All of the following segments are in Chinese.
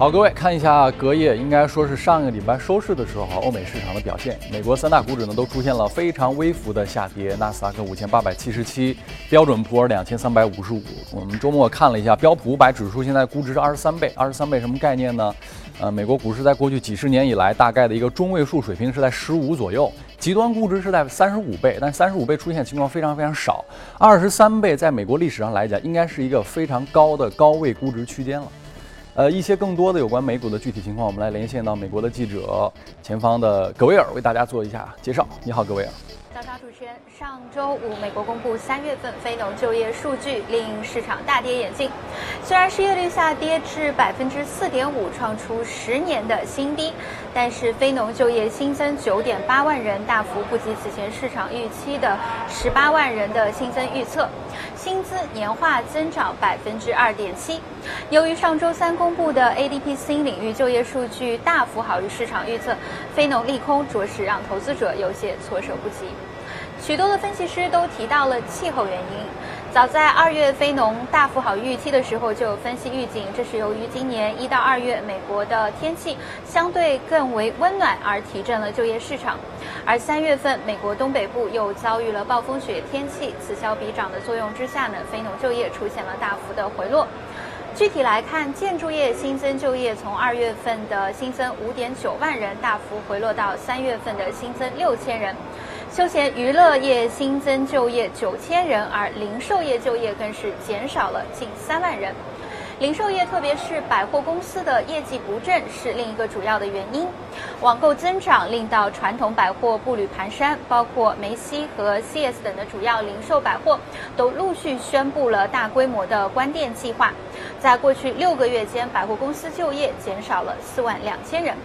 好，各位看一下隔夜，应该说是上个礼拜收市的时候，欧美市场的表现。美国三大股指呢都出现了非常微幅的下跌，纳斯达克五千八百七十七，标准普尔两千三百五十五。我们周末看了一下标普五百指数，现在估值是二十三倍，二十三倍什么概念呢？呃，美国股市在过去几十年以来，大概的一个中位数水平是在十五左右，极端估值是在三十五倍，但三十五倍出现情况非常非常少，二十三倍在美国历史上来讲，应该是一个非常高的高位估值区间了。呃，一些更多的有关美股的具体情况，我们来连线到美国的记者前方的格威尔，为大家做一下介绍。你好，格威尔。上周五，美国公布三月份非农就业数据，令市场大跌眼镜。虽然失业率下跌至百分之四点五，创出十年的新低，但是非农就业新增九点八万人，大幅不及此前市场预期的十八万人的新增预测。薪资年化增长百分之二点七。由于上周三公布的 ADP 新领域就业数据大幅好于市场预测，非农利空着实让投资者有些措手不及。许多的分析师都提到了气候原因。早在二月非农大幅好预期的时候，就有分析预警，这是由于今年一到二月美国的天气相对更为温暖而提振了就业市场。而三月份美国东北部又遭遇了暴风雪天气，此消彼长的作用之下呢，非农就业出现了大幅的回落。具体来看，建筑业新增就业从二月份的新增五点九万人，大幅回落到三月份的新增六千人。休闲娱乐业新增就业九千人，而零售业就业更是减少了近三万人。零售业，特别是百货公司的业绩不振，是另一个主要的原因。网购增长令到传统百货步履蹒跚，包括梅西和 CS 等的主要零售百货都陆续宣布了大规模的关店计划。在过去六个月间，百货公司就业减少了四万两千人。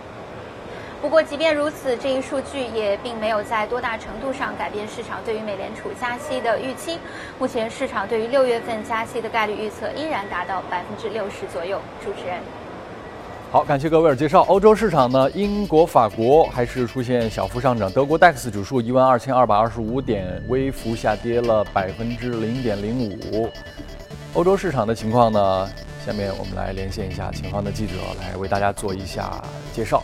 不过，即便如此，这一数据也并没有在多大程度上改变市场对于美联储加息的预期。目前，市场对于六月份加息的概率预测依然达到百分之六十左右。主持人，好，感谢各位的介绍。欧洲市场呢，英国、法国还是出现小幅上涨。德国 DAX 指数一万二千二百二十五点，微幅下跌了百分之零点零五。欧洲市场的情况呢，下面我们来连线一下前方的记者，来为大家做一下介绍。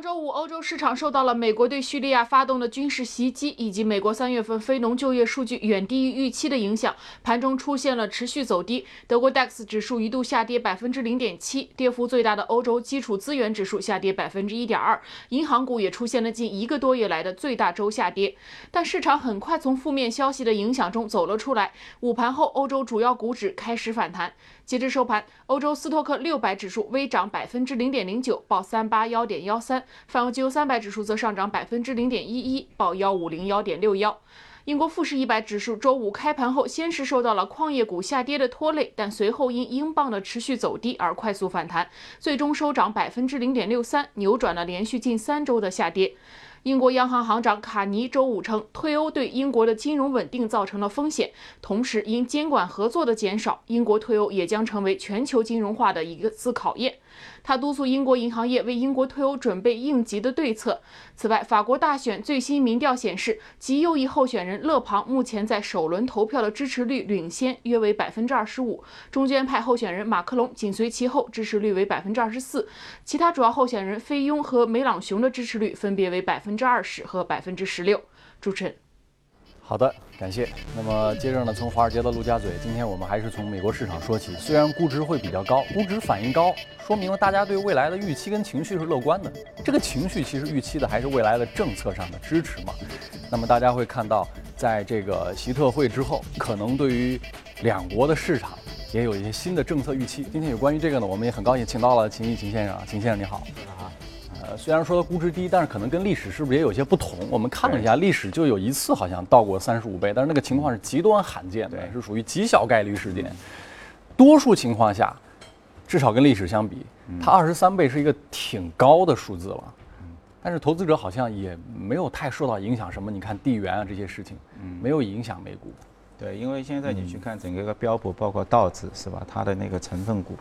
上周五，欧洲市场受到了美国对叙利亚发动的军事袭击，以及美国三月份非农就业数据远低于预期的影响，盘中出现了持续走低。德国 DAX 指数一度下跌百分之零点七，跌幅最大的欧洲基础资源指数下跌百分之一点二，银行股也出现了近一个多月来的最大周下跌。但市场很快从负面消息的影响中走了出来，午盘后，欧洲主要股指开始反弹。截至收盘，欧洲斯托克六百指数微涨百分之零点零九，报三八幺点幺三；泛欧绩油三百指数则上涨百分之零点一一，报幺五零幺点六幺。英国富时一百指数周五开盘后，先是受到了矿业股下跌的拖累，但随后因英镑的持续走低而快速反弹，最终收涨百分之零点六三，扭转了连续近三周的下跌。英国央行行长卡尼周五称，退欧对英国的金融稳定造成了风险，同时因监管合作的减少，英国退欧也将成为全球金融化的一个次考验。他督促英国银行业为英国退欧准备应急的对策。此外，法国大选最新民调显示，极右翼候选人勒庞目前在首轮投票的支持率领先，约为百分之二十五；中间派候选人马克龙紧随其后，支持率为百分之二十四。其他主要候选人菲佣和梅朗雄的支持率分别为百分之二十和百分之十六。主持人。好的，感谢。那么接着呢，从华尔街的陆家嘴，今天我们还是从美国市场说起。虽然估值会比较高，估值反应高，说明了大家对未来的预期跟情绪是乐观的。这个情绪其实预期的还是未来的政策上的支持嘛。那么大家会看到，在这个习特会之后，可能对于两国的市场也有一些新的政策预期。今天有关于这个呢，我们也很高兴请到了秦毅秦先生。秦先生你好。啊呃，虽然说估值低，但是可能跟历史是不是也有些不同？我们看了一下历史，就有一次好像到过三十五倍，但是那个情况是极端罕见，的，是属于极小概率事件。多数情况下，至少跟历史相比，它二十三倍是一个挺高的数字了。但是投资者好像也没有太受到影响，什么？你看地缘啊这些事情，没有影响美股。对，因为现在你去看整个一个标普，包括道指是吧？它的那个成分股。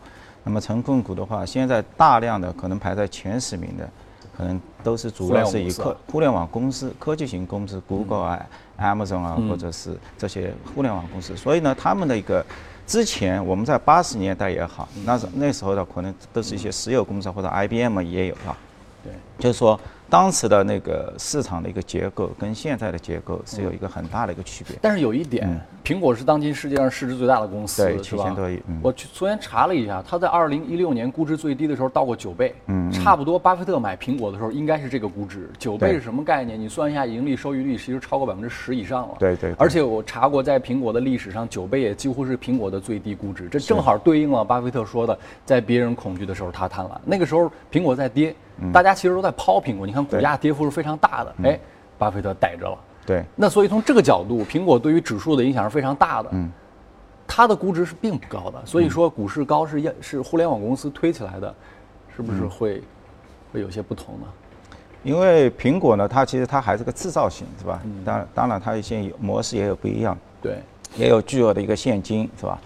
那么成分股的话，现在大量的可能排在前十名的，可能都是主要是以科互联网公司、科技型公司，Google 啊、Amazon 啊，或者是这些互联网公司。所以呢，他们的一个之前我们在八十年代也好，那时那时候的可能都是一些石油公司或者 IBM 也有啊。对，就是说。当时的那个市场的一个结构跟现在的结构是有一个很大的一个区别。但是有一点，苹果是当今世界上市值最大的公司，对，七千多亿。我昨天查了一下，它在二零一六年估值最低的时候到过九倍，嗯，差不多巴菲特买苹果的时候应该是这个估值。九倍是什么概念？你算一下盈利收益率，其实超过百分之十以上了。对对。而且我查过，在苹果的历史上，九倍也几乎是苹果的最低估值。这正好对应了巴菲特说的，在别人恐惧的时候他贪婪。那个时候苹果在跌。大家其实都在抛苹果，你看股价跌幅是非常大的。哎，巴菲特逮着了。对。那所以从这个角度，苹果对于指数的影响是非常大的。嗯。它的估值是并不高的，所以说股市高是是互联网公司推起来的，是不是会会有些不同呢？因为苹果呢，它其实它还是个制造型，是吧？当当然它一些模式也有不一样。对。也有巨额的一个现金，是吧？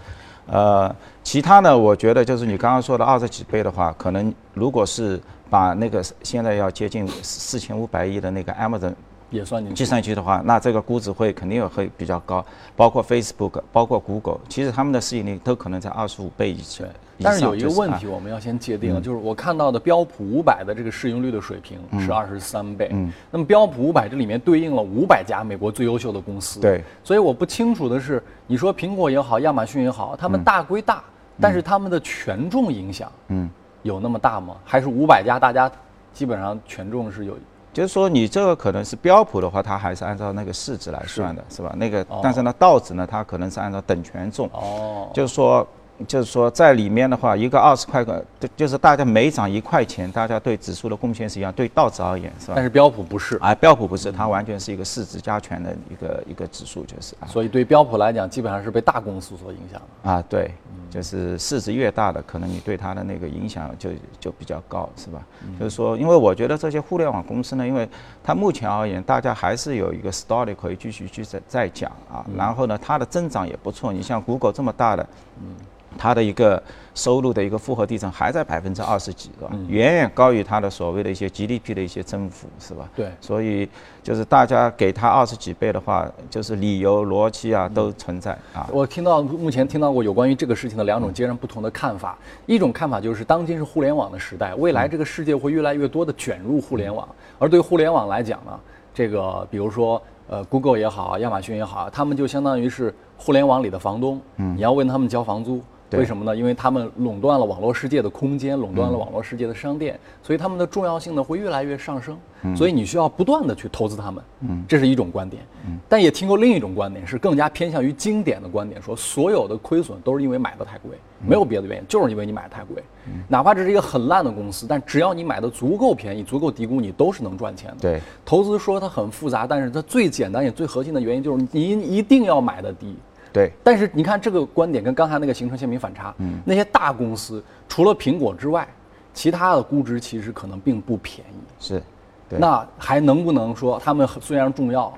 呃，其他呢，我觉得就是你刚刚说的二十几倍的话，可能如果是。把那个现在要接近四千五百亿的那个 Amazon 也算进去计算去的话，那这个估值会肯定会比较高，包括 Facebook，包括 Google，其实他们的市盈率都可能在二十五倍以上。但是有一个问题，我们要先界定，就是我看到的标普五百的这个市盈率的水平是二十三倍。嗯。那么标普五百这里面对应了五百家美国最优秀的公司。对。所以我不清楚的是，你说苹果也好，亚马逊也好，他们大归大，但是他们的权重影响，嗯。有那么大吗？还是五百家，大家基本上权重是有，就是说你这个可能是标普的话，它还是按照那个市值来算的，是吧？那个，但是呢，道指呢，它可能是按照等权重，哦，就是说。就是说，在里面的话，一个二十块个，就是大家每涨一块钱，大家对指数的贡献是一样，对道指而言是吧？但是标普不是，啊，标普不是，它完全是一个市值加权的一个一个指数，就是。所以对标普来讲，基本上是被大公司所影响的。啊，对，就是市值越大的，可能你对它的那个影响就就比较高，是吧？就是说，因为我觉得这些互联网公司呢，因为它目前而言，大家还是有一个 story 可以继续去再再讲啊。然后呢，它的增长也不错。你像 Google 这么大的，嗯。它的一个收入的一个复合递增还在百分之二十几，是吧？远远高于它的所谓的一些 GDP 的一些增幅，是吧？对。所以就是大家给它二十几倍的话，就是理由逻辑啊都存在啊。我听到目前听到过有关于这个事情的两种截然不同的看法。一种看法就是，当今是互联网的时代，未来这个世界会越来越多的卷入互联网。而对互联网来讲呢，这个比如说呃，Google 也好，亚马逊也好，他们就相当于是互联网里的房东，嗯，你要问他们交房租。为什么呢？因为他们垄断了网络世界的空间，垄断了网络世界的商店，所以他们的重要性呢会越来越上升。所以你需要不断的去投资他们。嗯，这是一种观点。嗯，但也听过另一种观点，是更加偏向于经典的观点，说所有的亏损都是因为买的太贵，没有别的原因，就是因为你买的太贵。哪怕这是一个很烂的公司，但只要你买的足够便宜、足够低估，你都是能赚钱的。对，投资说它很复杂，但是它最简单也最核心的原因就是你一定要买的低。对，但是你看这个观点跟刚才那个形成鲜明反差。嗯，那些大公司除了苹果之外，其他的估值其实可能并不便宜。是，对那还能不能说他们虽然重要，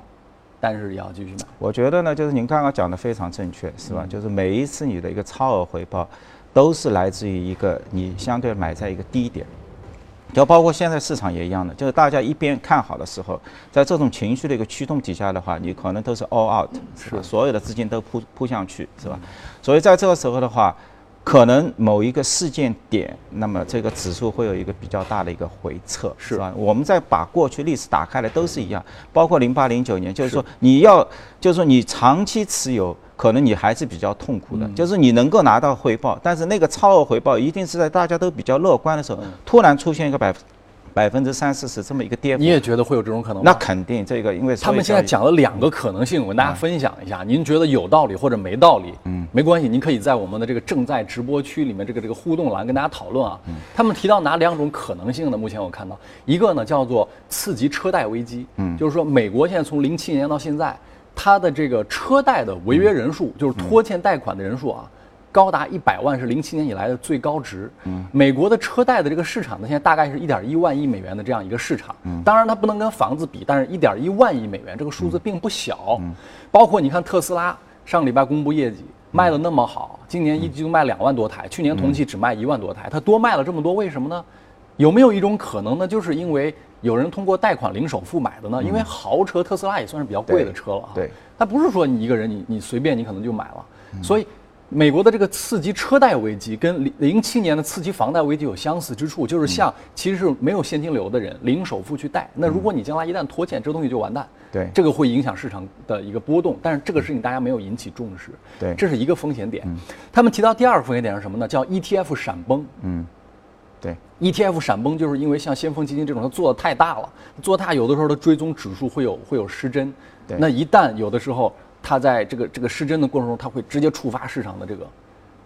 但是也要继续买？我觉得呢，就是您刚刚讲的非常正确，是吧？就是每一次你的一个超额回报，都是来自于一个你相对买在一个低点。就包括现在市场也一样的，就是大家一边看好的时候，在这种情绪的一个驱动底下的话，你可能都是 all out，是吧？所有的资金都扑扑上去，是吧？所以在这个时候的话，可能某一个事件点，那么这个指数会有一个比较大的一个回撤，是吧？我们再把过去历史打开来都是一样，包括零八零九年，就是说你要，就是说你长期持有。可能你还是比较痛苦的，就是你能够拿到回报，但是那个超额回报一定是在大家都比较乐观的时候，突然出现一个百百分之三四十这么一个跌幅。你也觉得会有这种可能吗？那肯定，这个因为他们现在讲了两个可能性，我跟大家分享一下，您觉得有道理或者没道理？嗯，没关系，您可以在我们的这个正在直播区里面这个这个互动栏跟大家讨论啊。他们提到哪两种可能性呢？目前我看到一个呢叫做次级车贷危机，嗯，就是说美国现在从零七年到现在。它的这个车贷的违约人数，就是拖欠贷款的人数啊，高达一百万，是零七年以来的最高值。嗯，美国的车贷的这个市场呢，现在大概是一点一万亿美元的这样一个市场。嗯，当然它不能跟房子比，但是一点一万亿美元这个数字并不小。嗯，包括你看特斯拉上个礼拜公布业绩，卖的那么好，今年一季度卖两万多台，去年同期只卖一万多台，它多卖了这么多，为什么呢？有没有一种可能呢？就是因为有人通过贷款零首付买的呢？因为豪车特斯拉也算是比较贵的车了哈。对。它不是说你一个人你你随便你可能就买了，所以美国的这个刺激车贷危机跟零零七年的刺激房贷危机有相似之处，就是像其实是没有现金流的人零首付去贷，那如果你将来一旦拖欠，这东西就完蛋。对这个会影响市场的一个波动，但是这个事情大家没有引起重视。对这是一个风险点。他们提到第二个风险点是什么呢？叫 ETF 闪崩。嗯，对，ETF 闪崩就是因为像先锋基金这种，它做的太大了，做大有的时候它追踪指数会有会有失真。对那一旦有的时候它在这个这个失真的过程中，它会直接触发市场的这个。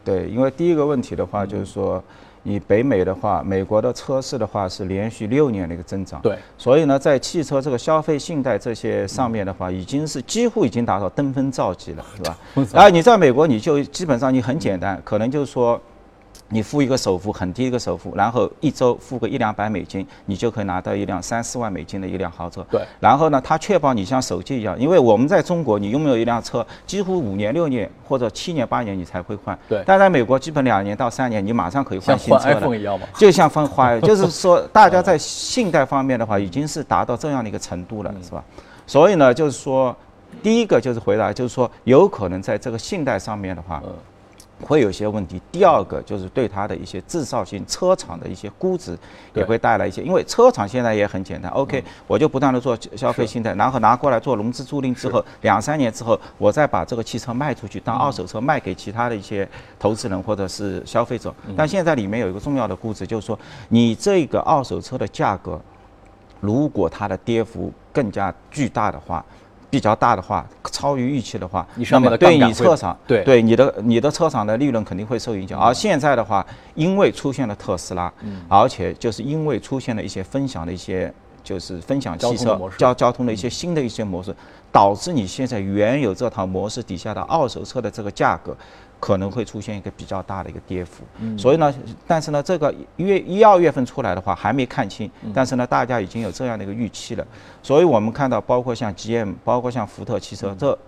对，因为第一个问题的话，就是说，你北美的话，美国的车市的话是连续六年的一个增长。对，所以呢，在汽车这个消费信贷这些上面的话，已经是几乎已经达到登峰造极了，是吧？然后你在美国，你就基本上你很简单，可能就是说。你付一个首付，很低一个首付，然后一周付个一两百美金，你就可以拿到一辆三四万美金的一辆豪车。对然后呢，它确保你像手机一样，因为我们在中国，你拥有一辆车，几乎五年、六年或者七年、八年你才会换。对但在美国，基本两年到三年，你马上可以换换新车了。iPhone 一样嘛。就像分花，就是说大家在信贷方面的话，已经是达到这样的一个程度了，是吧？所以呢，就是说，第一个就是回答，就是说有可能在这个信贷上面的话，会有一些问题。第二个就是对它的一些制造性车厂的一些估值也会带来一些，因为车厂现在也很简单，OK，我就不断的做消费信贷，然后拿过来做融资租赁之后，两三年之后，我再把这个汽车卖出去当二手车卖给其他的一些投资人或者是消费者。但现在里面有一个重要的估值，就是说你这个二手车的价格。如果它的跌幅更加巨大的话，比较大的话，超于预期的话，那么对你车厂，对对你的你的车厂的利润肯定会受影响。而现在的话，因为出现了特斯拉，嗯而且就是因为出现了一些分享的一些。就是分享汽车交交通的一些新的一些模式，导致你现在原有这套模式底下的二手车的这个价格，可能会出现一个比较大的一个跌幅。所以呢，但是呢，这个月一二月份出来的话还没看清，但是呢，大家已经有这样的一个预期了。所以我们看到，包括像 GM，包括像福特汽车，这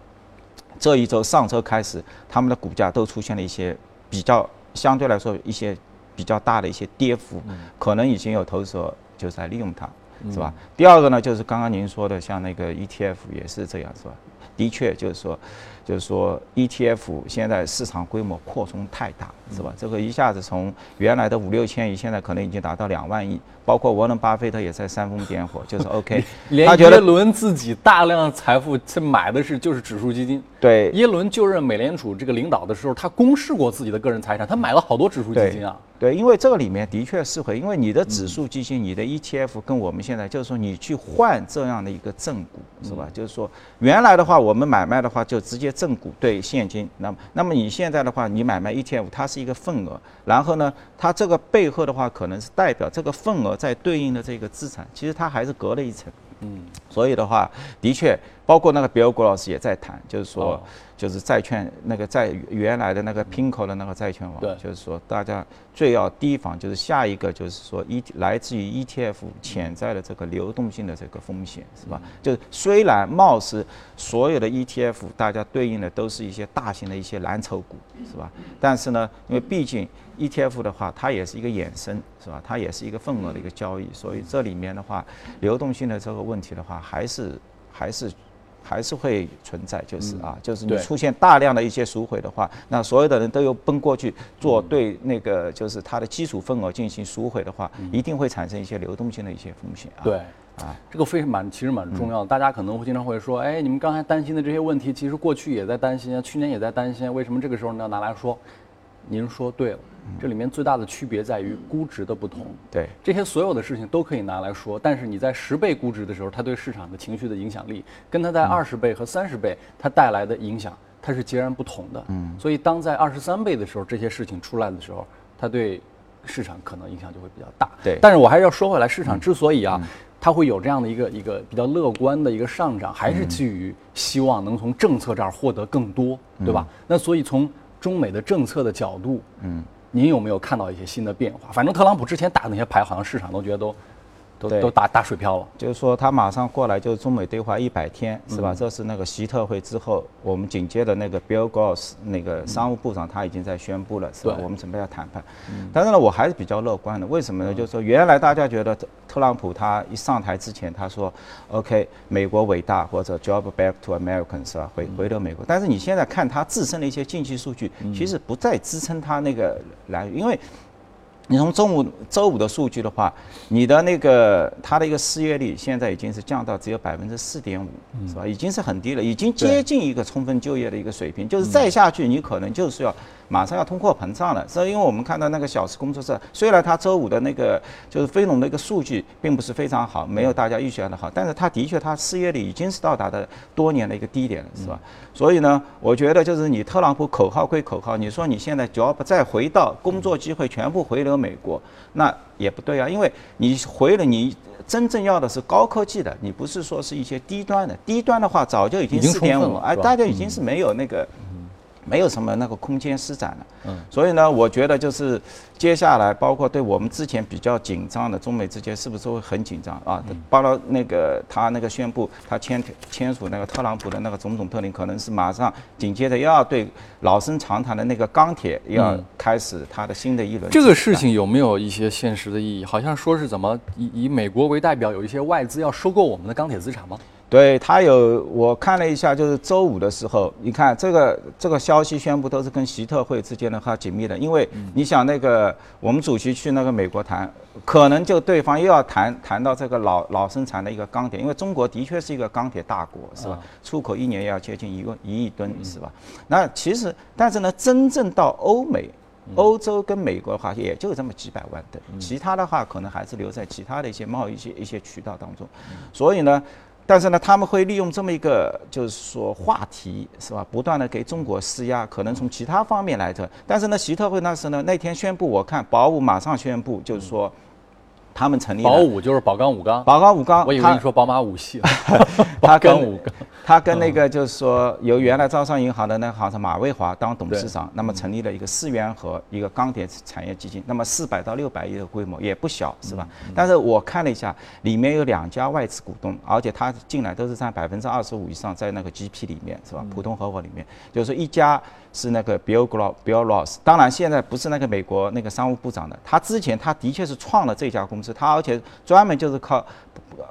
这一周上车开始，他们的股价都出现了一些比较相对来说一些比较大的一些跌幅，可能已经有投资者就在利用它，是吧？第二个呢，就是刚刚您说的，像那个 ETF 也是这样，是吧？的确，就是说，就是说 ETF 现在市场规模扩充太大，是吧？这个一下子从原来的五六千亿，现在可能已经达到两万亿，包括沃伦巴菲特也在煽风点火，就是 OK，连他觉得耶伦自己大量财富，他买的是就是指数基金。对耶伦就任美联储这个领导的时候，他公示过自己的个人财产，他买了好多指数基金啊。对，因为这个里面的确是会，因为你的指数基金、你的 ETF 跟我们现在就是说你去换这样的一个正股，是吧？就是说原来的话我们买卖的话就直接正股对现金，那么那么你现在的话你买卖 ETF 它是一个份额，然后呢它这个背后的话可能是代表这个份额在对应的这个资产，其实它还是隔了一层。嗯，所以的话，的确，包括那个比尔郭老师也在谈，就是说，哦就是债券那个在原来的那个 Pinko 的那个债券网，对就是说大家最要提防，就是下一个就是说 E 来自于 ETF 潜在的这个流动性的这个风险，是吧？就是虽然貌似所有的 ETF 大家对应的都是一些大型的一些蓝筹股，是吧？但是呢，因为毕竟 ETF 的话，它也是一个衍生，是吧？它也是一个份额的一个交易，所以这里面的话，流动性的这个问题的话，还是还是还是会存在，就是啊，就是你出现大量的一些赎回的话，那所有的人都又奔过去做对那个就是它的基础份额进行赎回的话，一定会产生一些流动性的一些风险啊。对，啊，这个非常蛮，其实蛮重要的。大家可能会经常会说，哎，你们刚才担心的这些问题，其实过去也在担心啊，去年也在担心啊，为什么这个时候呢要拿来说？您说对了，这里面最大的区别在于估值的不同。对这些所有的事情都可以拿来说，但是你在十倍估值的时候，它对市场的情绪的影响力，跟它在二十倍和三十倍它带来的影响，它是截然不同的。嗯，所以当在二十三倍的时候，这些事情出来的时候，它对市场可能影响就会比较大。对但是我还是要说回来，市场之所以啊，它会有这样的一个一个比较乐观的一个上涨，还是基于希望能从政策这儿获得更多，对吧？那所以从中美的政策的角度，嗯，您有没有看到一些新的变化？反正特朗普之前打那些牌，好像市场都觉得都都都打打水漂了。就是说，他马上过来就是中美对话一百天，是吧？这是那个习特会之后，我们紧接着那个 Bill Gates 那个商务部长他已经在宣布了，是吧？我们准备要谈判。但是呢，我还是比较乐观的。为什么呢？就是说，原来大家觉得特朗普他一上台之前他说，OK，美国伟大或者 Job back to Americans 是吧？回回到美国。但是你现在看他自身的一些经济数据，其实不再支撑他那个来，因为。你从周五周五的数据的话，你的那个它的一个失业率现在已经是降到只有百分之四点五，是吧？已经是很低了，已经接近一个充分就业的一个水平。就是再下去，你可能就是要马上要通货膨胀了。所以，因为我们看到那个小时工作室，虽然它周五的那个就是非农的一个数据并不是非常好，没有大家预想的好，但是它的确它失业率已经是到达的多年的一个低点了，是吧？所以呢，我觉得就是你特朗普口号归口号，你说你现在只要不再回到工作机会全部回流。美国那也不对啊，因为你回了，你真正要的是高科技的，你不是说是一些低端的。低端的话早就已经四点五，哎，大家已经是没有那个。没有什么那个空间施展了，嗯，所以呢，我觉得就是接下来，包括对我们之前比较紧张的中美之间，是不是会很紧张啊？包括那个他那个宣布他签签署那个特朗普的那个总统特令，可能是马上紧接着又要对老生常谈的那个钢铁要开始他的新的一轮。这个事情有没有一些现实的意义？好像说是怎么以以美国为代表，有一些外资要收购我们的钢铁资产吗？对他有，我看了一下，就是周五的时候，你看这个这个消息宣布都是跟习特会之间的话紧密的，因为你想那个我们主席去那个美国谈，可能就对方又要谈谈到这个老老生产的一个钢铁，因为中国的确是一个钢铁大国，是吧？出口一年要接近一个一亿吨，是吧？那其实，但是呢，真正到欧美、欧洲跟美国的话，也就这么几百万吨，其他的话可能还是留在其他的一些贸易一些一些渠道当中，所以呢。但是呢，他们会利用这么一个，就是说话题，是吧？不断的给中国施压，可能从其他方面来的。但是呢，习特会那时呢，那天宣布，我看保五马上宣布，就是说。他们成立宝五就是宝钢五钢，宝钢五钢，我以为你说宝马五系，他跟他跟那个就是说由原来招商银行的那个行长马卫华当董事长，那么成立了一个四元和一个钢铁产业基金，那么四百到六百亿的规模也不小，是吧？但是我看了一下，里面有两家外资股东，而且他进来都是占百分之二十五以上，在那个 GP 里面，是吧？普通合伙里面，就是一家。是那个 Bill Glo Bill Ross，当然现在不是那个美国那个商务部长的，他之前他的确是创了这家公司，他而且专门就是靠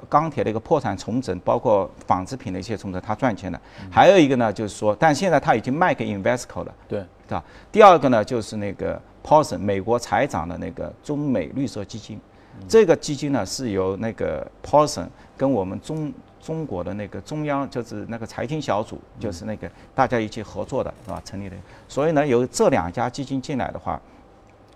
钢铁的一个破产重整，包括纺织品的一些重整，他赚钱的。还有一个呢，就是说，但现在他已经卖给 Invesco 了，对，对吧？第二个呢，就是那个 Paulson 美国财长的那个中美绿色基金，这个基金呢是由那个 Paulson 跟我们中。中国的那个中央就是那个财经小组，就是那个大家一起合作的，是吧？成立的。所以呢，有这两家基金进来的话，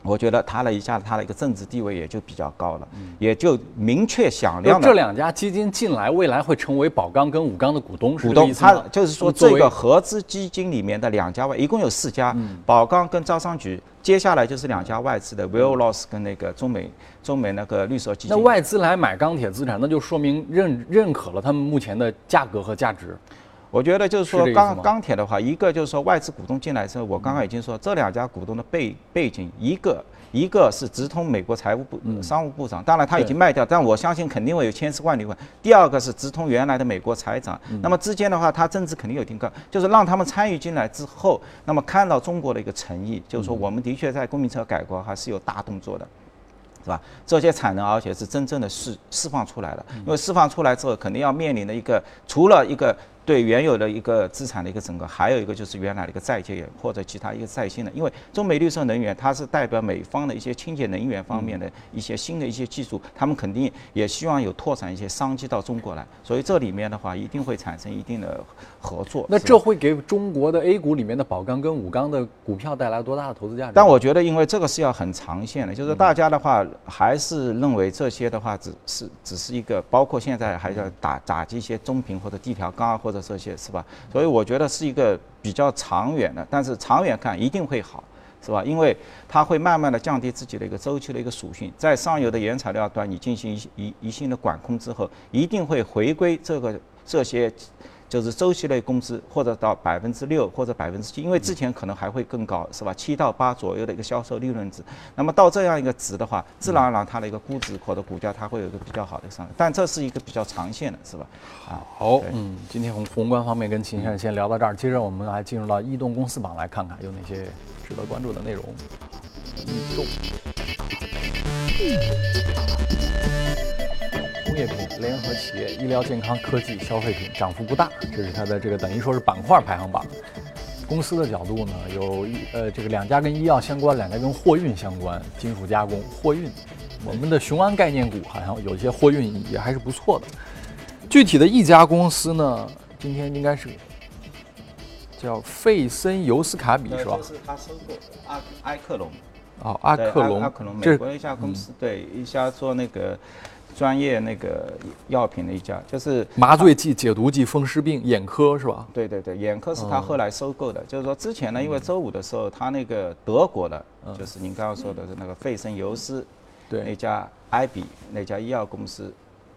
我觉得他了一下子他的一个政治地位也就比较高了，也就明确响亮了。这两家基金进来，未来会成为宝钢跟武钢的股东，股东。他就是说，这个合资基金里面的两家外，一共有四家，宝钢跟招商局。接下来就是两家外资的 Will Loss 跟那个中美中美那个绿色基金。那外资来买钢铁资产，那就说明认认可了他们目前的价格和价值。我觉得就是说钢钢铁的话，一个就是说外资股东进来之后，我刚刚已经说这两家股东的背背景，一个。一个是直通美国财务部商务部长，当然他已经卖掉，但我相信肯定会有千丝万缕问。第二个是直通原来的美国财长，那么之间的话，他政治肯定有挺高，就是让他们参与进来之后，那么看到中国的一个诚意，就是说我们的确在公民车改革还是有大动作的，是吧？这些产能而且是真正的释释放出来了，因为释放出来之后，肯定要面临的一个除了一个。对原有的一个资产的一个整合，还有一个就是原来的一个再借或者其他一个再新的，因为中美绿色能源它是代表美方的一些清洁能源方面的一些新的一些技术，他们肯定也希望有拓展一些商机到中国来，所以这里面的话一定会产生一定的合作。那这会给中国的 A 股里面的宝钢跟武钢的股票带来多大的投资价值？但我觉得，因为这个是要很长线的，就是大家的话还是认为这些的话只是只是一个，包括现在还要打打击一些中频或者地条钢或者。这些是吧？所以我觉得是一个比较长远的，但是长远看一定会好，是吧？因为它会慢慢的降低自己的一个周期的一个属性，在上游的原材料端你进行一一一性的管控之后，一定会回归这个这些就是周期类工资或者到百分之六或者百分之七，因为之前可能还会更高，是吧？七到八左右的一个销售利润值。那么到这样一个值的话，自然而然它的一个估值或者股价它会有一个比较好的上涨。但这是一个比较长线的，是吧？啊，好，嗯，今天宏宏观方面跟秦先生先聊到这儿，接着我们来进入到异动公司榜来看看有哪些值得关注的内容。异动。工业品、联合企业、医疗健康、科技、消费品涨幅不大，这是它的这个等于说是板块排行榜。公司的角度呢，有一呃这个两家跟医药相关，两家跟货运相关，金属加工、货运。我们的雄安概念股好像有一些货运也还是不错的。具体的一家公司呢，今天应该是叫费森尤斯卡比是吧？是他收购的阿埃克隆。哦，阿克隆，阿克隆，美国一家公司，对，一家做那个。专业那个药品的一家，就是麻醉剂、解毒剂、风湿病、眼科是吧？对对对，眼科是他后来收购的。就是说之前呢，因为周五的时候，他那个德国的，就是您刚刚说的是那个费森尤斯，对那家埃比那家医药公司，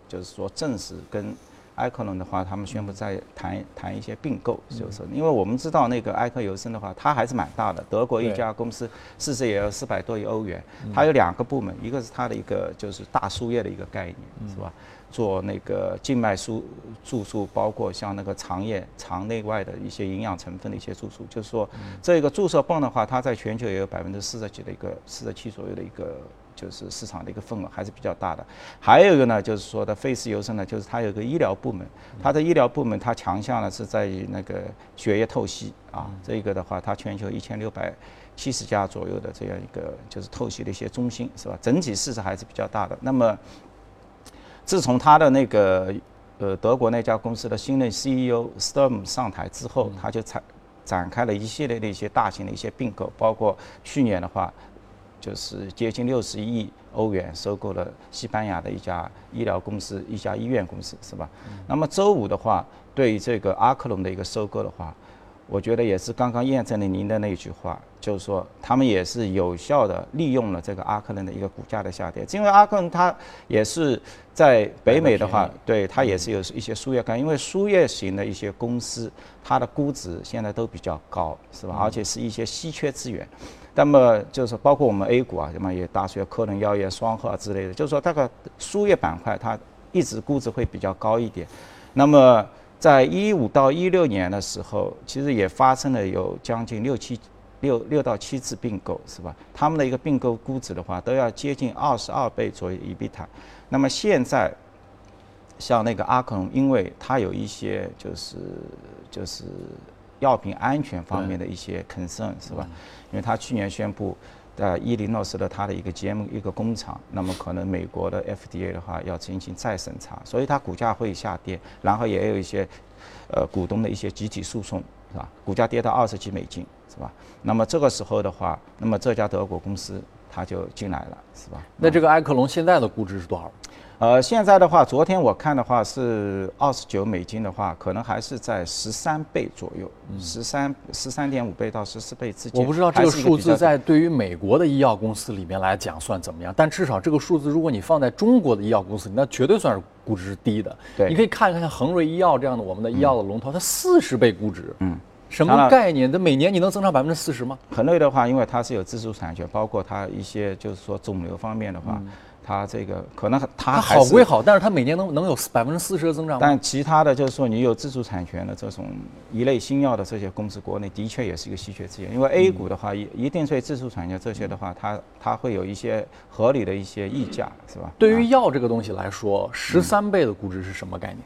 就是说正式跟。埃克隆的话，他们宣布在谈谈一些并购，就是因为我们知道那个埃克尤森的话，它还是蛮大的，德国一家公司，市值也有四百多亿欧元。它有两个部门，一个是它的一个就是大输液的一个概念，是吧？做那个静脉输注输，包括像那个肠液、肠内外的一些营养成分的一些注输，就是说这个注射泵的话，它在全球也有百分之四十几的一个四十七左右的一个。就是市场的一个份额还是比较大的，还有一个呢，就是说的费氏优生呢，就是它有个医疗部门，它的医疗部门它强项呢是在于那个血液透析啊，这个的话，它全球一千六百七十家左右的这样一个就是透析的一些中心是吧？整体市值还是比较大的。那么，自从他的那个呃德国那家公司的新任 CEO Sturm 上台之后，他就采展开了一系列的一些大型的一些并购，包括去年的话。就是接近六十亿欧元收购了西班牙的一家医疗公司、一家医院公司，是吧？那么周五的话，对于这个阿克隆的一个收购的话，我觉得也是刚刚验证了您的那句话，就是说他们也是有效的利用了这个阿克伦的一个股价的下跌，因为阿克伦它也是在北美的话，对它也是有一些输液干，因为输液型的一些公司，它的估值现在都比较高，是吧？而且是一些稀缺资源。那么就是包括我们 A 股啊，什么也大学科能药业、双鹤之类的，就是说这个输液板块它一直估值会比较高一点。那么在一五到一六年的时候，其实也发生了有将近六七六六到七次并购，是吧？他们的一个并购估值的话，都要接近二十二倍左右 ebita。那么现在像那个阿克隆，因为它有一些就是就是药品安全方面的一些 concern，是吧？因为他去年宣布，呃，伊利诺斯的它的一个 GM 一个工厂，那么可能美国的 FDA 的话要进行再审查，所以它股价会下跌，然后也有一些，呃，股东的一些集体诉讼，是吧？股价跌到二十几美金，是吧？那么这个时候的话，那么这家德国公司它就进来了，是吧？那这个埃克隆现在的估值是多少？呃，现在的话，昨天我看的话是二十九美金的话，可能还是在十三倍左右，十三十三点五倍到十四倍之间。我不知道这个数字在对于美国的医药公司里面来讲算怎么样，但至少这个数字，如果你放在中国的医药公司，那绝对算是估值是低的。对，你可以看一看像恒瑞医药这样的我们的医药的龙头，它四十倍估值，嗯，什么概念？这每年你能增长百分之四十吗？恒瑞的话，因为它是有自主产权，包括它一些就是说肿瘤方面的话。它这个可能它好归好，但是它每年能能有百分之四十的增长。但其他的就是说，你有自主产权的这种一类新药的这些公司，国内的确也是一个稀缺资源。因为 A 股的话，一一定对自主产权这些的话，它它会有一些合理的一些溢价，是吧？对于药这个东西来说，十三倍的估值是什么概念？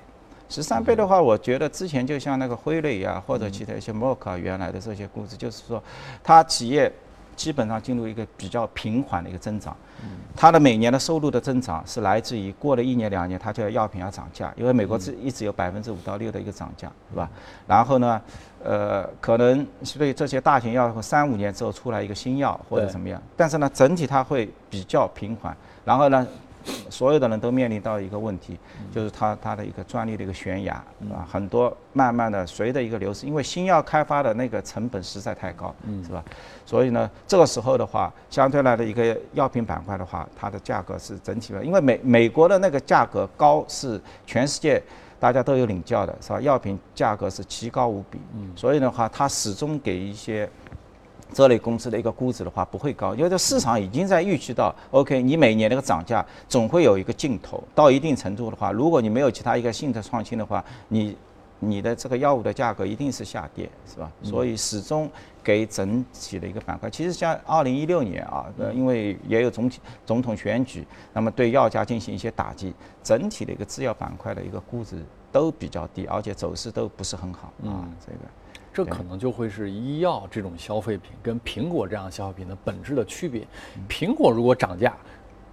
十三倍的话，我觉得之前就像那个辉瑞呀，或者其他一些默克啊，原来的这些估值，就是说它企业。基本上进入一个比较平缓的一个增长，它的每年的收入的增长是来自于过了一年两年，它就要药品要涨价，因为美国是一直有百分之五到六的一个涨价，是吧？然后呢，呃，可能所以这些大型药三五年之后出来一个新药或者怎么样，但是呢，整体它会比较平缓，然后呢。所有的人都面临到一个问题，就是它它的一个专利的一个悬崖，啊，很多慢慢的随着一个流失，因为新药开发的那个成本实在太高，是吧？所以呢，这个时候的话，相对来的一个药品板块的话，它的价格是整体的，因为美美国的那个价格高是全世界。大家都有领教的是吧？药品价格是奇高无比，所以的话，它始终给一些这类公司的一个估值的话不会高，因为这市场已经在预期到，OK，你每年那个涨价总会有一个尽头，到一定程度的话，如果你没有其他一个新的创新的话，你你的这个药物的价格一定是下跌，是吧？所以始终给整体的一个板块。其实像二零一六年啊，呃，因为也有总体总统选举，那么对药价进行一些打击，整体的一个制药板块的一个估值都比较低，而且走势都不是很好啊，这个。这可能就会是医药这种消费品跟苹果这样消费品的本质的区别。苹果如果涨价，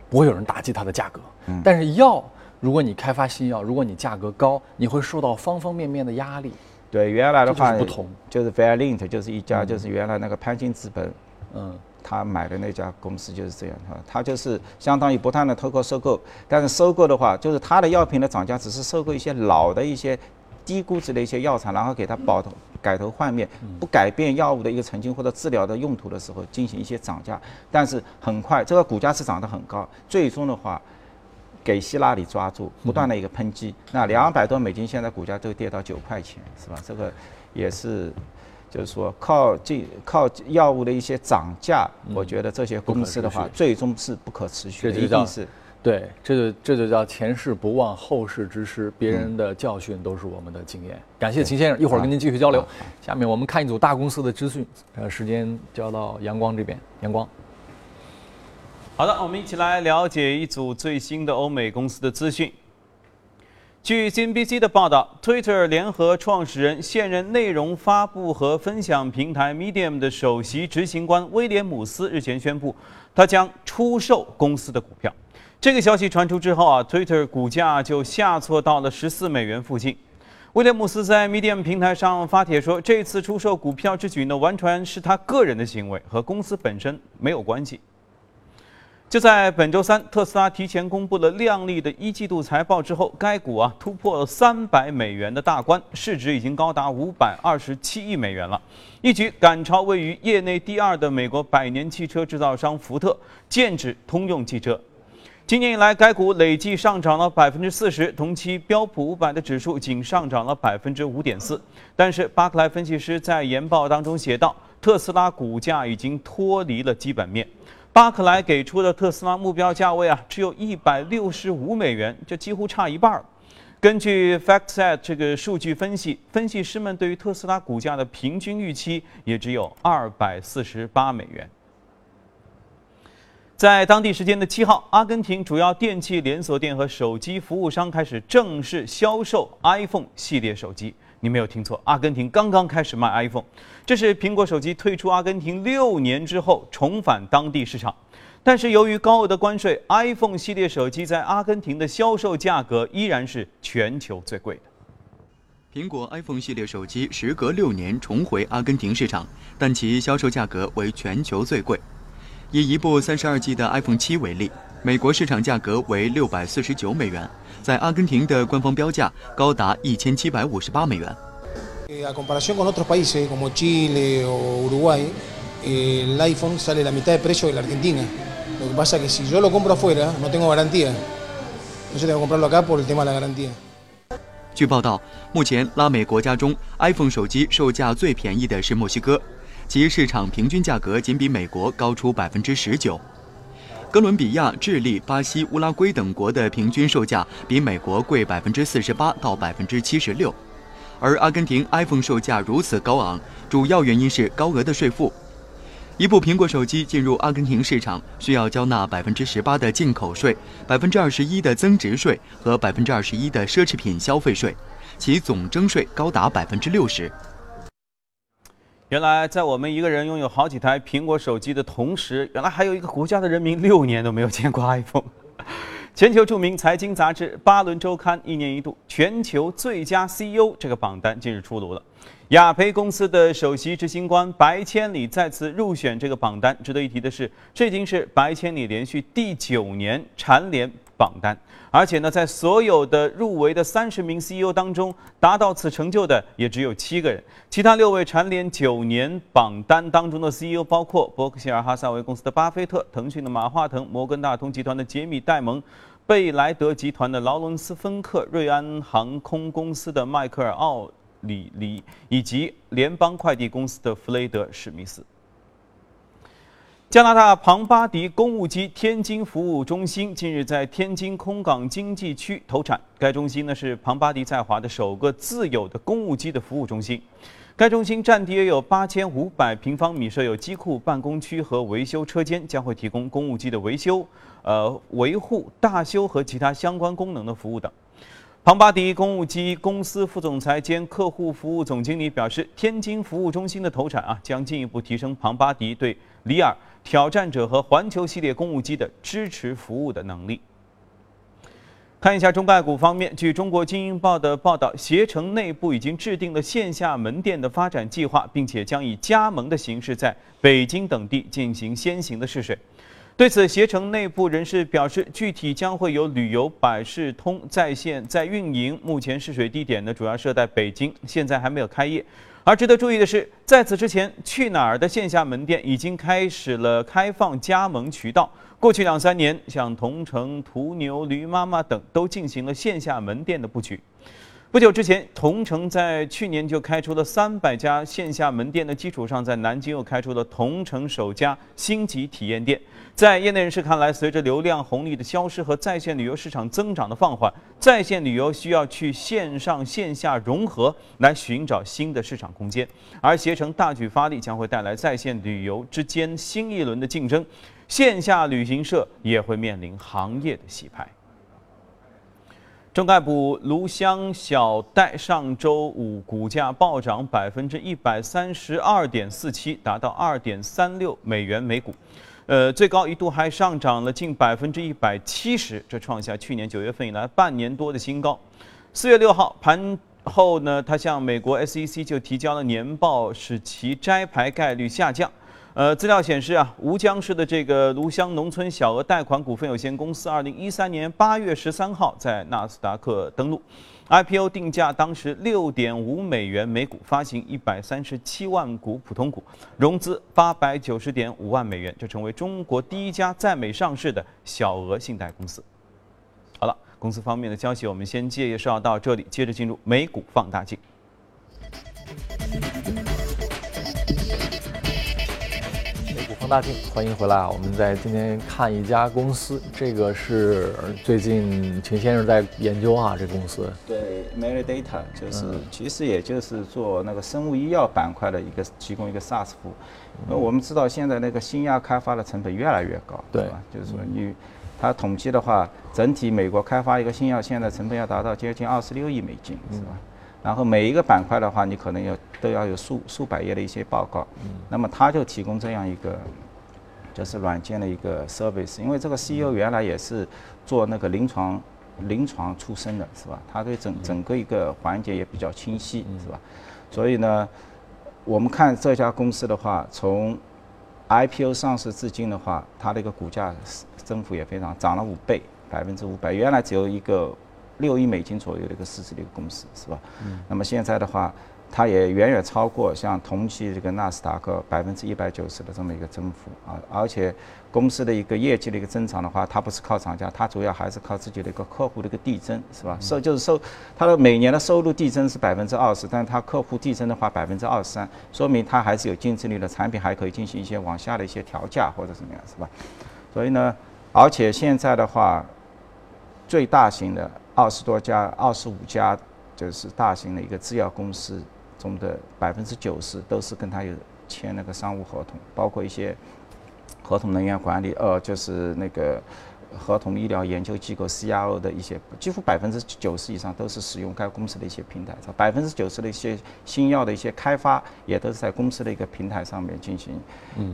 不会有人打击它的价格，但是药，如果你开发新药，如果你价格高，你会受到方方面面的压力。对，原来的话不同，就是 Valiant 就是一家，就是原来那个潘金资本，嗯，他买的那家公司就是这样，哈，他就是相当于不断的透过收购，但是收购的话，就是他的药品的涨价只是收购一些老的一些低估值的一些药厂，然后给它保头。改头换面，不改变药物的一个曾经或者治疗的用途的时候进行一些涨价，但是很快这个股价是涨得很高，最终的话给希拉里抓住，不断的一个抨击，那两百多美金现在股价都跌到九块钱，是吧？这个也是，就是说靠这靠药物的一些涨价，我觉得这些公司的话最终是不可持续的，一定是。对，这就这就叫前世不忘后事之师，别人的教训都是我们的经验。感谢秦先生，一会儿跟您继续交流。下面我们看一组大公司的资讯，呃，时间交到阳光这边。阳光，好的，我们一起来了解一组最新的欧美公司的资讯。据 CNBC 的报道，Twitter 联合创始人、现任内容发布和分享平台 Medium 的首席执行官威廉姆斯日前宣布，他将出售公司的股票。这个消息传出之后啊，Twitter 股价就下挫到了十四美元附近。威廉姆斯在 Medium 平台上发帖说，这次出售股票之举呢，完全是他个人的行为，和公司本身没有关系。就在本周三，特斯拉提前公布了亮丽的一季度财报之后，该股啊突破了三百美元的大关，市值已经高达五百二十七亿美元了，一举赶超位于业内第二的美国百年汽车制造商福特，剑指通用汽车。今年以来，该股累计上涨了百分之四十，同期标普五百的指数仅上涨了百分之五点四。但是，巴克莱分析师在研报当中写道，特斯拉股价已经脱离了基本面。巴克莱给出的特斯拉目标价位啊，只有一百六十五美元，这几乎差一半儿。根据 FactSet 这个数据分析，分析师们对于特斯拉股价的平均预期也只有二百四十八美元。在当地时间的七号，阿根廷主要电器连锁店和手机服务商开始正式销售 iPhone 系列手机。你没有听错，阿根廷刚刚开始卖 iPhone。这是苹果手机退出阿根廷六年之后重返当地市场。但是由于高额的关税，iPhone 系列手机在阿根廷的销售价格依然是全球最贵的。苹果 iPhone 系列手机时隔六年重回阿根廷市场，但其销售价格为全球最贵。以一部三十二 G 的 iPhone 七为例，美国市场价格为六百四十九美元，在阿根廷的官方标价高达一千七百五十八美元。A comparación con otros países como Chile o Uruguay, el iPhone sale la mitad de precio de la Argentina. Lo que pasa es que si yo lo compro afuera, no tengo garantía. Entonces tengo que comprarlo acá por el tema de la garantía. 据报道，目前拉美国家中 iPhone 手机售价最便宜的是墨西哥。其市场平均价格仅比美国高出百分之十九，哥伦比亚、智利、巴西、乌拉圭等国的平均售价比美国贵百分之四十八到百分之七十六，而阿根廷 iPhone 售价如此高昂，主要原因是高额的税负。一部苹果手机进入阿根廷市场需要交纳百分之十八的进口税、百分之二十一的增值税和百分之二十一的奢侈品消费税，其总征税高达百分之六十。原来，在我们一个人拥有好几台苹果手机的同时，原来还有一个国家的人民六年都没有见过 iPhone。全球著名财经杂志《巴伦周刊》一年一度全球最佳 CEO 这个榜单近日出炉了，雅培公司的首席执行官白千里再次入选这个榜单。值得一提的是，这已经是白千里连续第九年蝉联。榜单，而且呢，在所有的入围的三十名 CEO 当中，达到此成就的也只有七个人。其他六位蝉联九年榜单当中的 CEO 包括伯克希尔哈撒韦公司的巴菲特、腾讯的马化腾、摩根大通集团的杰米戴蒙、贝莱德集团的劳伦斯·芬克、瑞安航空公司的迈克尔·奥里里以及联邦快递公司的弗雷德·史密斯。加拿大庞巴迪公务机天津服务中心近日在天津空港经济区投产。该中心呢是庞巴迪在华的首个自有的公务机的服务中心。该中心占地约有八千五百平方米，设有机库、办公区和维修车间，将会提供公务机的维修、呃维护、大修和其他相关功能的服务等。庞巴迪公务机公司副总裁兼客户服务总经理表示，天津服务中心的投产啊，将进一步提升庞巴迪对里尔、挑战者和环球系列公务机的支持服务的能力。看一下中概股方面，据中国经营报的报道，携程内部已经制定了线下门店的发展计划，并且将以加盟的形式在北京等地进行先行的试水。对此，携程内部人士表示，具体将会有旅游百事通在线在运营，目前试水地点呢主要设在北京，现在还没有开业。而值得注意的是，在此之前，去哪儿的线下门店已经开始了开放加盟渠道。过去两三年，像同城、途牛、驴妈妈等都进行了线下门店的布局。不久之前，同城在去年就开出了三百家线下门店的基础上，在南京又开出了同城首家星级体验店。在业内人士看来，随着流量红利的消失和在线旅游市场增长的放缓，在线旅游需要去线上线下融合来寻找新的市场空间。而携程大举发力，将会带来在线旅游之间新一轮的竞争，线下旅行社也会面临行业的洗牌。中概股卢香小贷上周五股价暴涨百分之一百三十二点四七，达到二点三六美元每股，呃，最高一度还上涨了近百分之一百七十，这创下去年九月份以来半年多的新高。四月六号盘后呢，它向美国 SEC 就提交了年报，使其摘牌概率下降。呃，资料显示啊，吴江市的这个卢湘农村小额贷款股份有限公司，二零一三年八月十三号在纳斯达克登陆，IPO 定价当时六点五美元每股，发行一百三十七万股普通股，融资八百九十点五万美元，就成为中国第一家在美上市的小额信贷公司。好了，公司方面的消息我们先介绍到这里，接着进入美股放大镜。大镜，欢迎回来啊！我们在今天看一家公司，这个是最近秦先生在研究啊，这公司。对 m e r i Data 就是其实也就是做那个生物医药板块的一个提供一个 SaaS 服务。那我们知道现在那个新药开发的成本越来越高，对吧？就是说你，它统计的话，整体美国开发一个新药现在成本要达到接近二十六亿美金，是吧？然后每一个板块的话，你可能要都要有数数百页的一些报告，那么他就提供这样一个，就是软件的一个 service。因为这个 CEO 原来也是做那个临床临床出身的，是吧？他对整整个一个环节也比较清晰，是吧？所以呢，我们看这家公司的话，从 IPO 上市至今的话，它的一个股价增幅也非常，涨了五倍，百分之五百。原来只有一个。六亿美金左右的一个市值的一个公司，是吧？嗯。那么现在的话，它也远远超过像同期这个纳斯达克百分之一百九十的这么一个增幅啊！而且公司的一个业绩的一个增长的话，它不是靠涨价，它主要还是靠自己的一个客户的一个递增，是吧？收就是收它的每年的收入递增是百分之二十，但是它客户递增的话百分之二十三，说明它还是有竞争力的产品，还可以进行一些往下的一些调价或者怎么样，是吧？所以呢，而且现在的话，最大型的。二十多家、二十五家，就是大型的一个制药公司中的百分之九十都是跟他有签那个商务合同，包括一些合同人员管理，呃，就是那个合同医疗研究机构 CRO 的一些，几乎百分之九十以上都是使用该公司的一些平台，百分之九十的一些新药的一些开发也都是在公司的一个平台上面进行，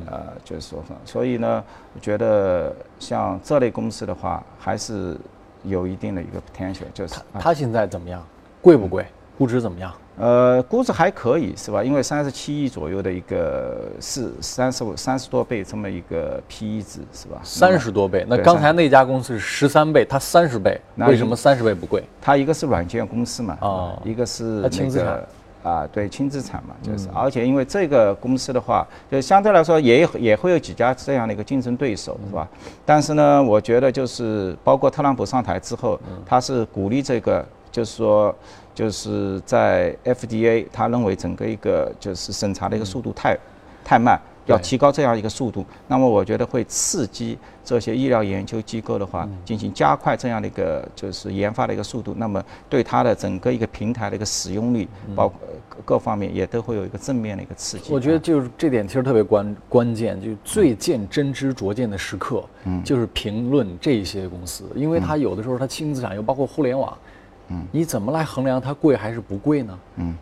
呃，就是说，所以呢，我觉得像这类公司的话，还是。有一定的一个 potential，就是它现在怎么样？贵不贵？估值怎么样？呃，估值还可以，是吧？因为三十七亿左右的一个是三十五三十多倍这么一个 PE 值，是吧？三十多倍。那刚才那家公司是十三倍，它三十倍，为什么三十倍不贵？它一个是软件公司嘛，哦，一个是那个啊，对轻资产嘛，就是，而且因为这个公司的话，就相对来说也也会有几家这样的一个竞争对手，是吧？但是呢，我觉得就是包括特朗普上台之后，他是鼓励这个，就是说，就是在 FDA，他认为整个一个就是审查的一个速度太太慢。要提高这样一个速度，那么我觉得会刺激这些医疗研究机构的话，进行加快这样的一个就是研发的一个速度，那么对它的整个一个平台的一个使用率，包括各方面也都会有一个正面的一个刺激。我觉得就是这点其实特别关关键，就最见真知灼见的时刻，就是评论这些公司，因为它有的时候它轻资产又包括互联网，嗯，你怎么来衡量它贵还是不贵呢？嗯，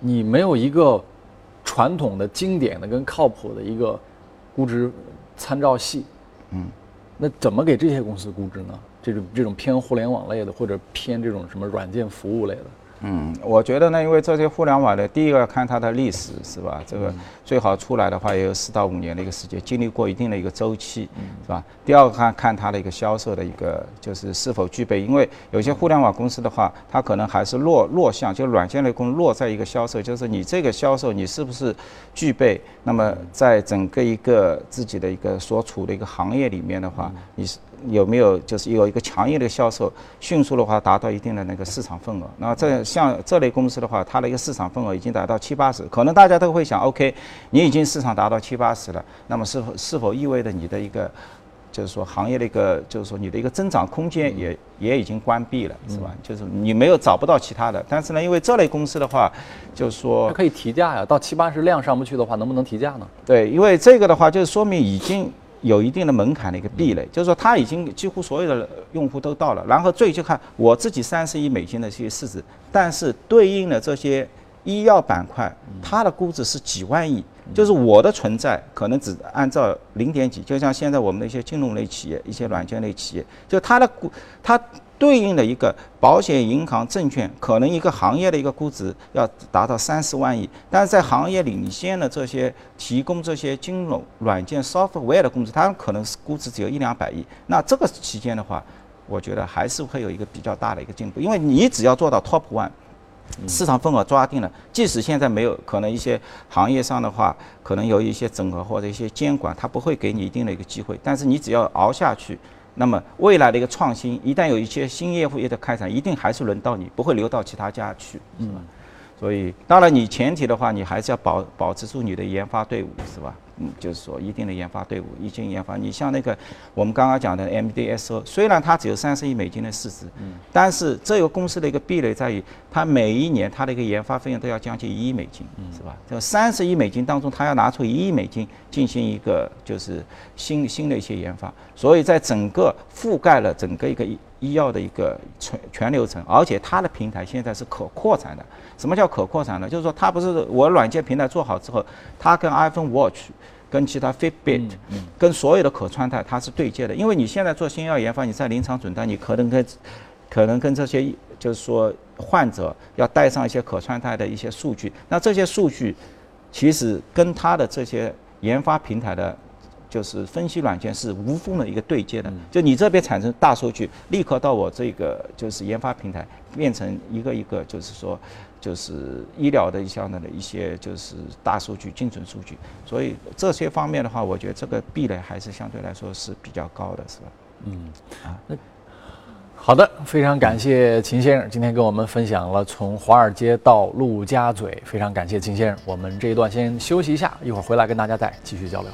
你没有一个。传统的、经典的、跟靠谱的一个估值参照系，嗯，那怎么给这些公司估值呢？这种这种偏互联网类的，或者偏这种什么软件服务类的。嗯，我觉得呢，因为这些互联网的，第一个要看它的历史，是吧？这个最好出来的话，也有四到五年的一个时间，经历过一定的一个周期，是吧？第二个看看它的一个销售的一个，就是是否具备，因为有些互联网公司的话，它可能还是落落项，就软件类公司落在一个销售，就是你这个销售你是不是具备？那么在整个一个自己的一个所处的一个行业里面的话，你是。有没有就是有一个强硬的销售，迅速的话达到一定的那个市场份额？那这像这类公司的话，它的一个市场份额已经达到七八十，可能大家都会想，OK，你已经市场达到七八十了，那么是否是否意味着你的一个就是说行业的一个就是说你的一个增长空间也也已经关闭了，是吧？就是你没有找不到其他的。但是呢，因为这类公司的话，就是说可以提价呀，到七八十量上不去的话，能不能提价呢？对，因为这个的话，就是说明已经。有一定的门槛的一个壁垒，就是说它已经几乎所有的用户都到了，然后最就看我自己三十亿美金的这些市值，但是对应的这些医药板块，它的估值是几万亿，就是我的存在可能只按照零点几，就像现在我们的一些金融类企业、一些软件类企业，就它的估它。对应的一个保险、银行、证券，可能一个行业的一个估值要达到三十万亿，但是在行业领先的这些提供这些金融软件 software 的公司，它可能是估值只有一两百亿。那这个期间的话，我觉得还是会有一个比较大的一个进步，因为你只要做到 top one，市场份额抓定了，即使现在没有，可能一些行业上的话，可能有一些整合或者一些监管，它不会给你一定的一个机会，但是你只要熬下去。那么未来的一个创新，一旦有一些新业务业的开展，一定还是轮到你，不会流到其他家去，是吧？所以，当然你前提的话，你还是要保保持住你的研发队伍，是吧？嗯，就是说一定的研发队伍，一经研发。你像那个我们刚刚讲的 MDSO，虽然它只有三十亿美金的市值，嗯，但是这个公司的一个壁垒在于，它每一年它的一个研发费用都要将近一亿美金，嗯是吧？这三十亿美金当中，它要拿出一亿美金进行一个就是新新的一些研发，所以在整个覆盖了整个一个医医药的一个全全流程，而且它的平台现在是可扩展的。什么叫可扩展呢？就是说它不是我软件平台做好之后，它跟 iPhone Watch。跟其他 Fitbit，跟所有的可穿戴它是对接的，因为你现在做新药研发，你在临床诊断，你可能跟，可能跟这些就是说患者要带上一些可穿戴的一些数据，那这些数据其实跟它的这些研发平台的，就是分析软件是无缝的一个对接的，就你这边产生大数据，立刻到我这个就是研发平台变成一个一个就是说。就是医疗的一项的一些就是大数据、精准数据，所以这些方面的话，我觉得这个壁垒还是相对来说是比较高的，是吧？嗯，啊，那好的，非常感谢秦先生今天跟我们分享了从华尔街到陆家嘴，非常感谢秦先生。我们这一段先休息一下，一会儿回来跟大家再继续交流。